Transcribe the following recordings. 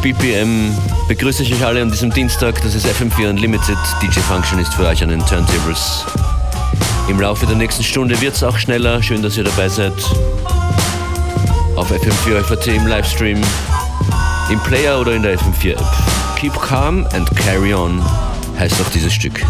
90 BPM begrüße ich euch alle an diesem Dienstag. Das ist FM4 Unlimited. DJ Function ist für euch an den Turntables. Im Laufe der nächsten Stunde wird es auch schneller. Schön, dass ihr dabei seid. Auf FM4 FAT im Livestream, im Player oder in der FM4 App. Keep calm and carry on heißt auch dieses Stück.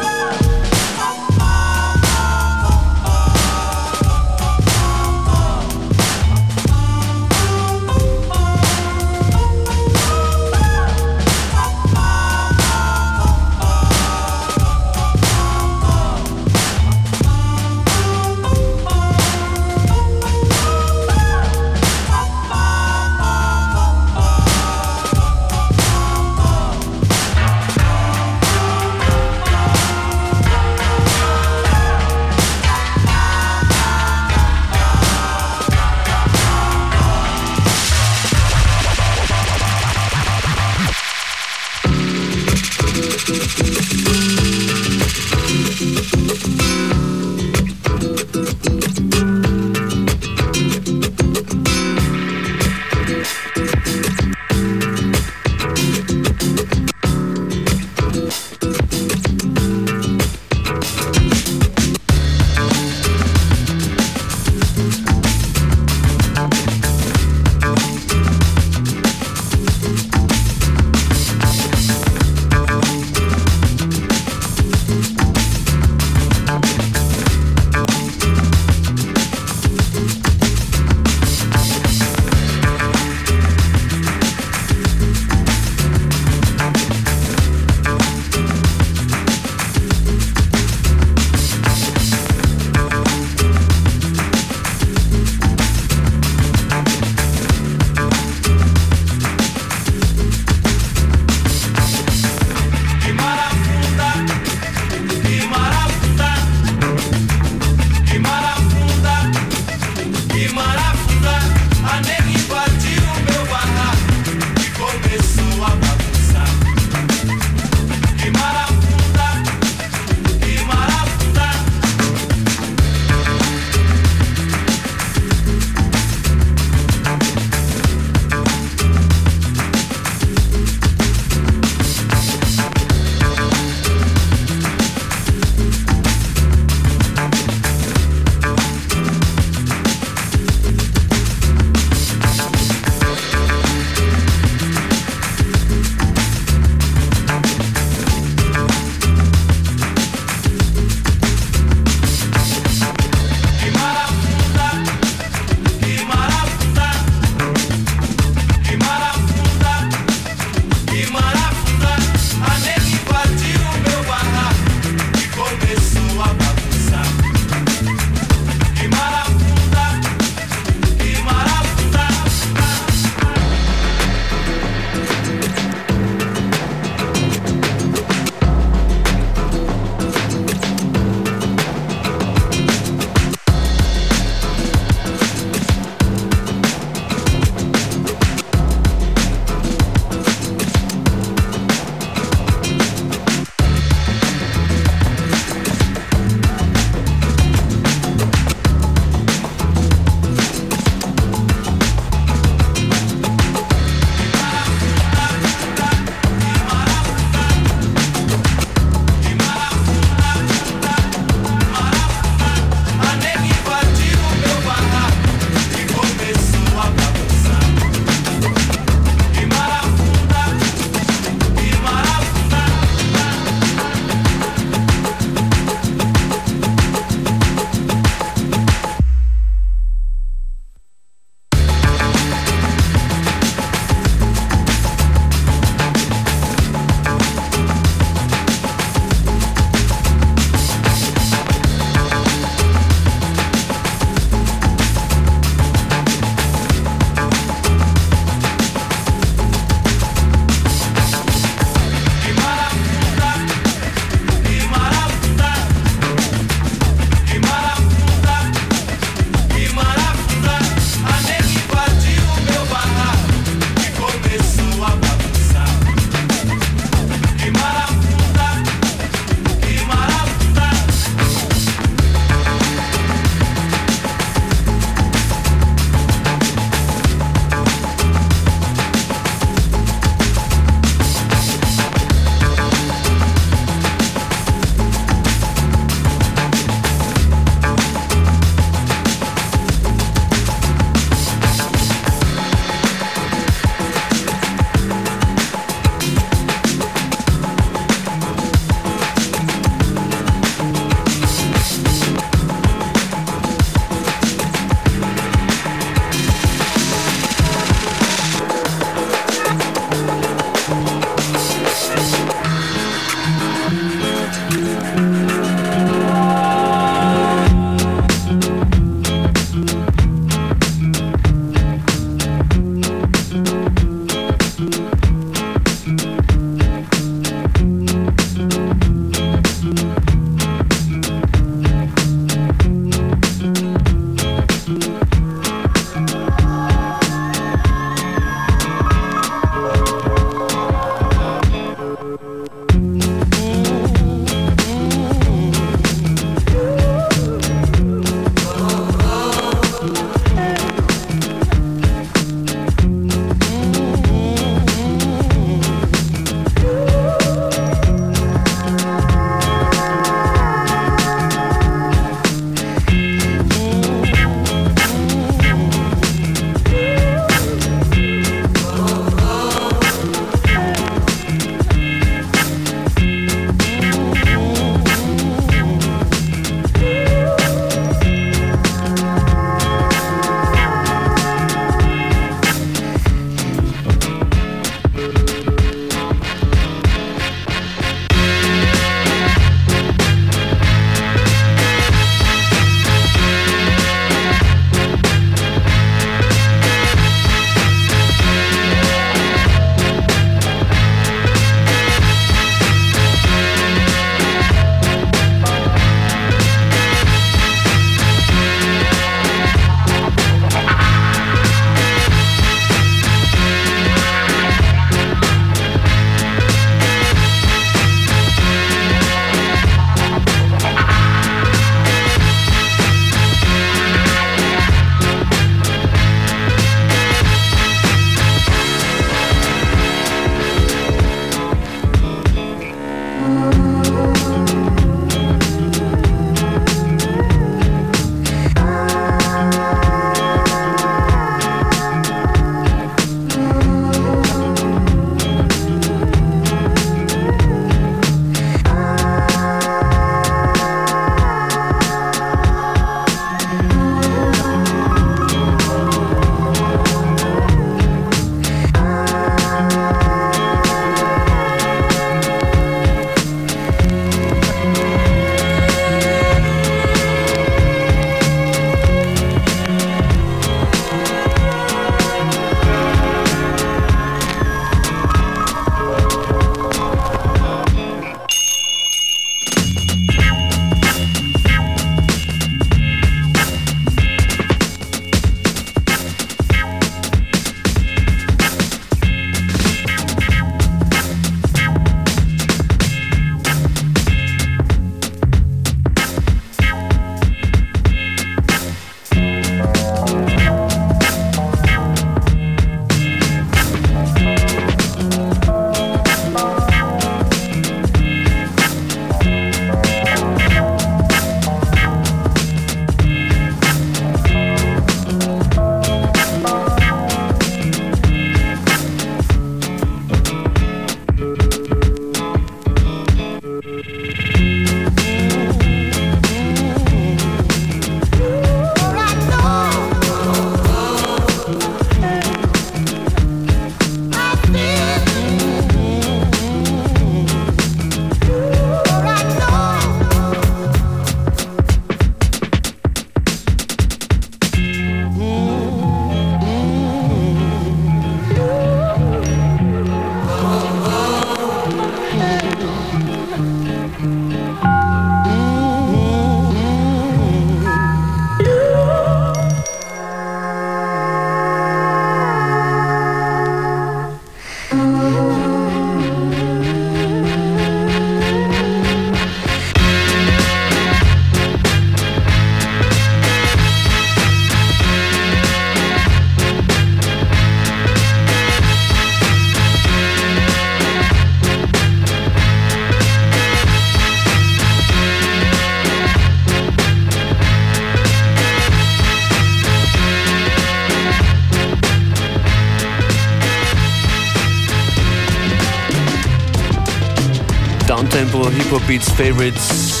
Hip-Hop-Beats, Favorites.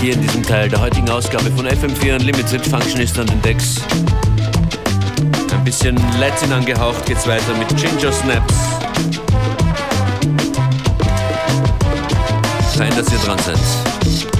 Hier in diesem Teil der heutigen Ausgabe von FM4 Unlimited Functionist an den Decks. Ein bisschen Latin angehaucht geht's weiter mit Ginger Snaps. Fein, dass ihr dran seid.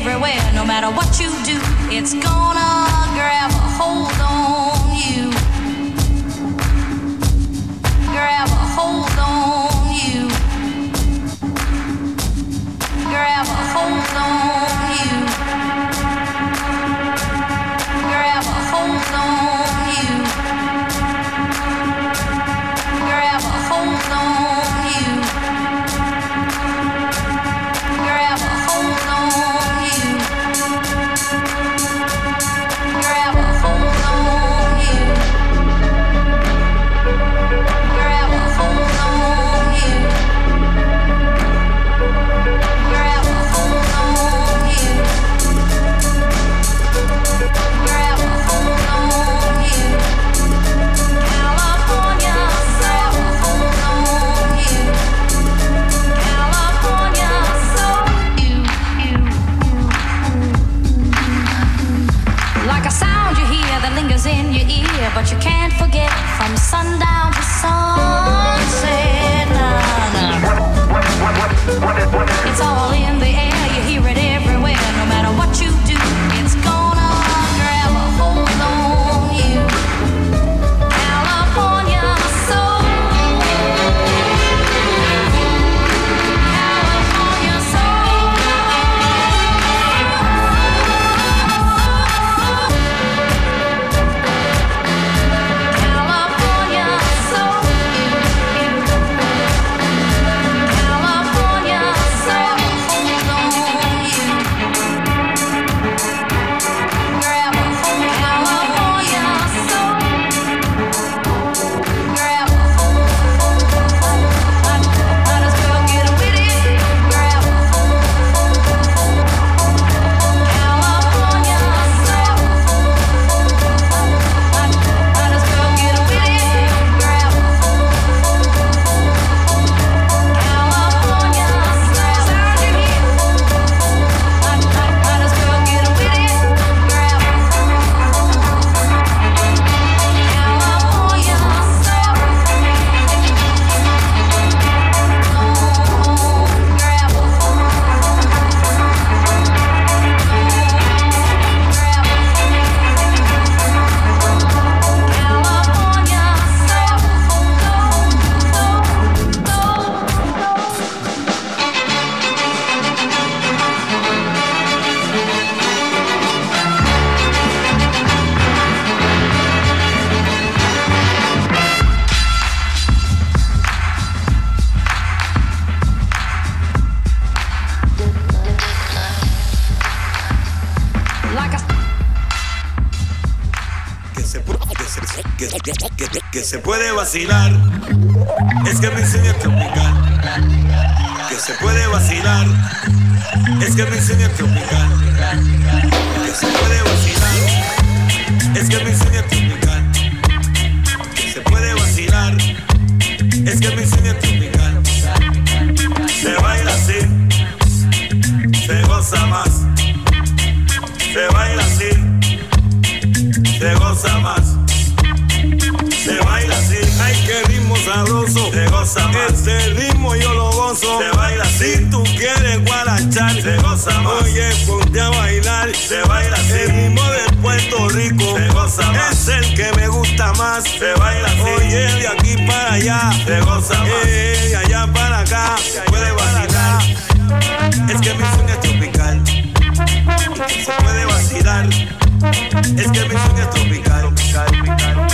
everywhere. No matter what you do, it's gonna se puede vacilar. Es que sueño es tropical. Que se puede vacilar. Es que sueño es tropical. Que se puede vacilar. Es que sueño es tropical. Que se puede vacilar. Es que mi sueño es tropical. Se baila así. Se goza más. Se baila así. Se goza más sabroso. Se goza más. Este ritmo yo lo gozo. Se baila. Si tú quieres guarachar, se goza más. Oye, ponte a bailar. Se baila. El ritmo de Puerto Rico. Se goza más. Es el que me gusta más. Se baila. Oye, de aquí para allá. Se goza más. Eh, de allá para acá. Se puede vacilar. Es que mi sueño es tropical. Se puede vacilar. Es que mi sueño es tropical. Se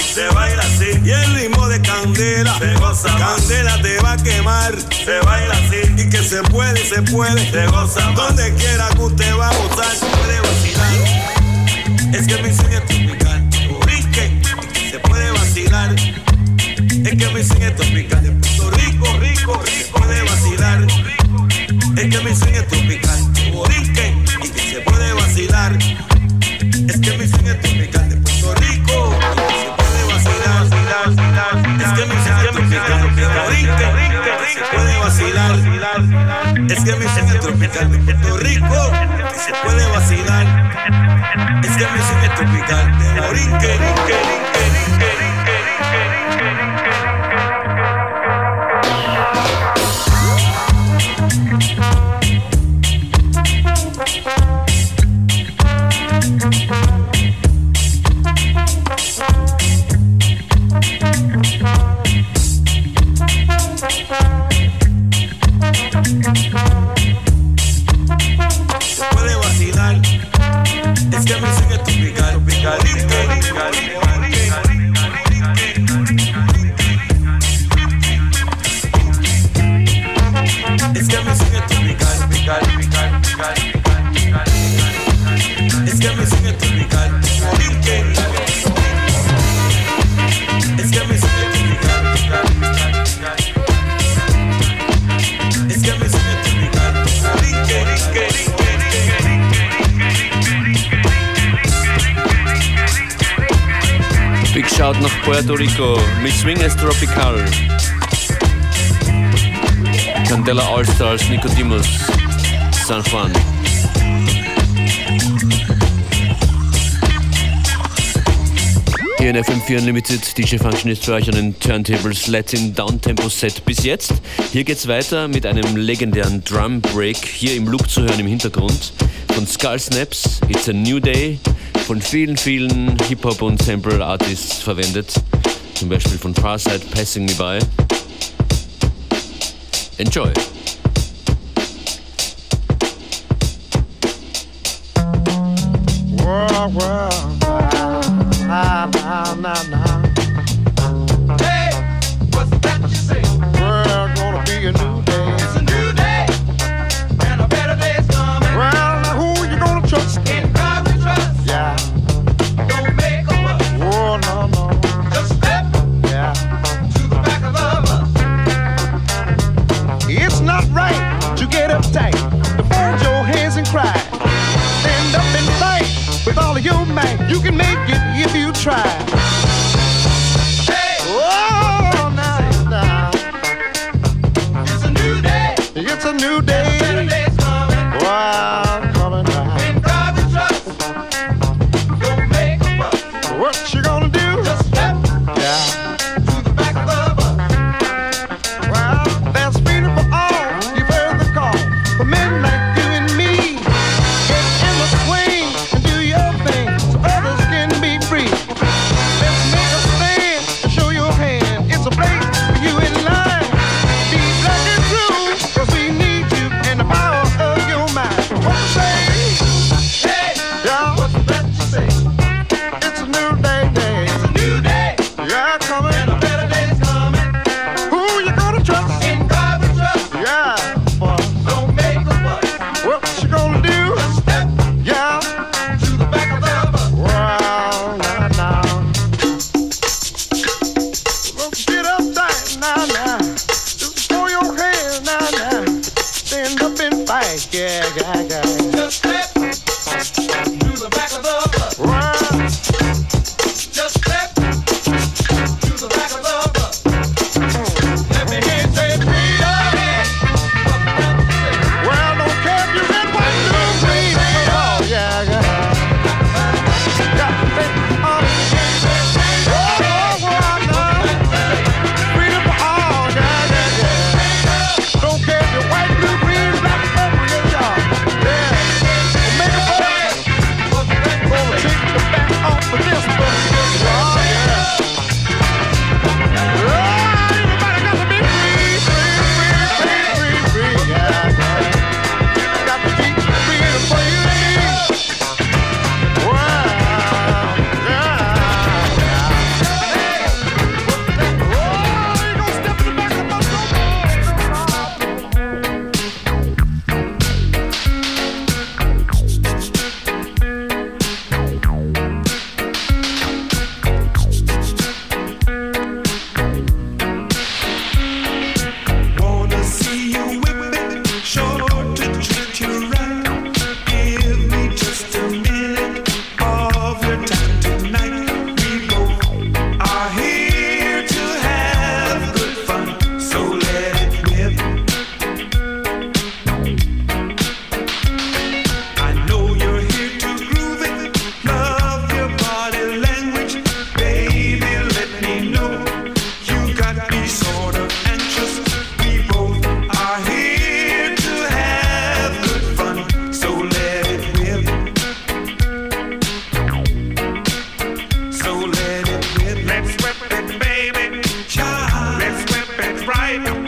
Se baila así, y el ritmo de candela. Se goza. Candela te va a quemar. Se baila así, y que se puede, se puede. Se goza. Donde quiera que usted va a gozar. Es que mi sueño tropical. mi tropical. De la FM4 Unlimited, DJ Function ist für euch an den Turntables Latin Downtempo Set bis jetzt. Hier geht's weiter mit einem legendären Drum Break, hier im Loop zu hören im Hintergrund. Von Skull Snaps, It's a New Day, von vielen, vielen Hip-Hop und Sample Artists verwendet. Zum Beispiel von Farsight Passing Me By. Enjoy! Jamaica.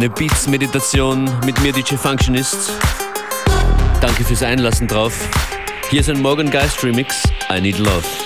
Eine Beats-Meditation mit mir, DJ Functionist. Danke fürs Einlassen drauf. Hier ist ein Morgan Geist Remix, I Need Love.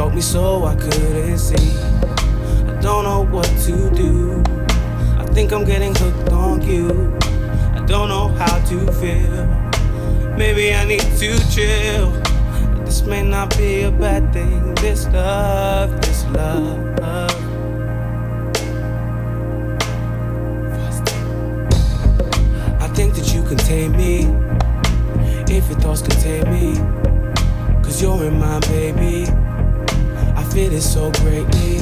Stalked me so I couldn't see. I don't know what to do. I think I'm getting hooked on you. I don't know how to feel. Maybe I need to chill. This may not be a bad thing. This love, this love. I think that you can tame me. If your thoughts contain me. Cause you're in my baby. I feel it so greatly.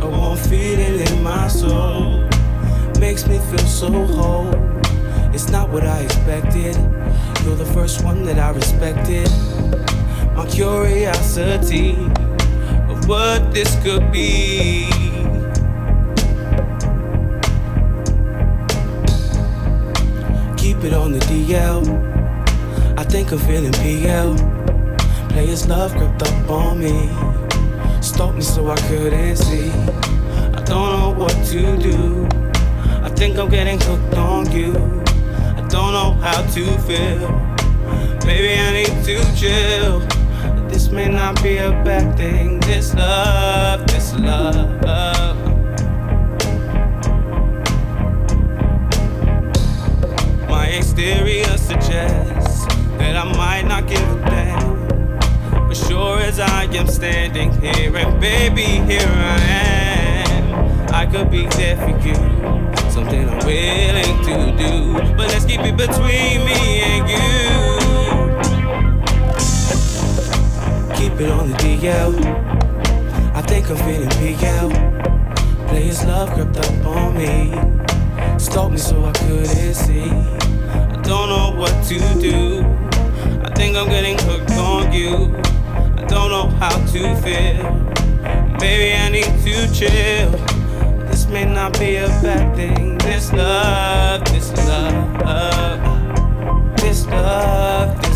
A warm feeling in my soul. Makes me feel so whole. It's not what I expected. You're the first one that I respected. My curiosity of what this could be. Keep it on the DL. I think I'm feeling PL. Players love crept up on me. Stalked me so I couldn't see. I don't know what to do. I think I'm getting hooked on you. I don't know how to feel. Maybe I need to chill. This may not be a bad thing. This love, this love. My exterior suggests that I might not give sure as I am standing here, and baby, here I am. I could be there for you. Something I'm willing to do. But let's keep it between me and you. Keep it on the DL. I think I'm feeling PL. Players love crept up on me. Stalked me so I couldn't see. I don't know what to do. I think I'm getting hooked on you. Don't know how to feel. Maybe I need to chill. This may not be a bad thing. This love, this love, this love, this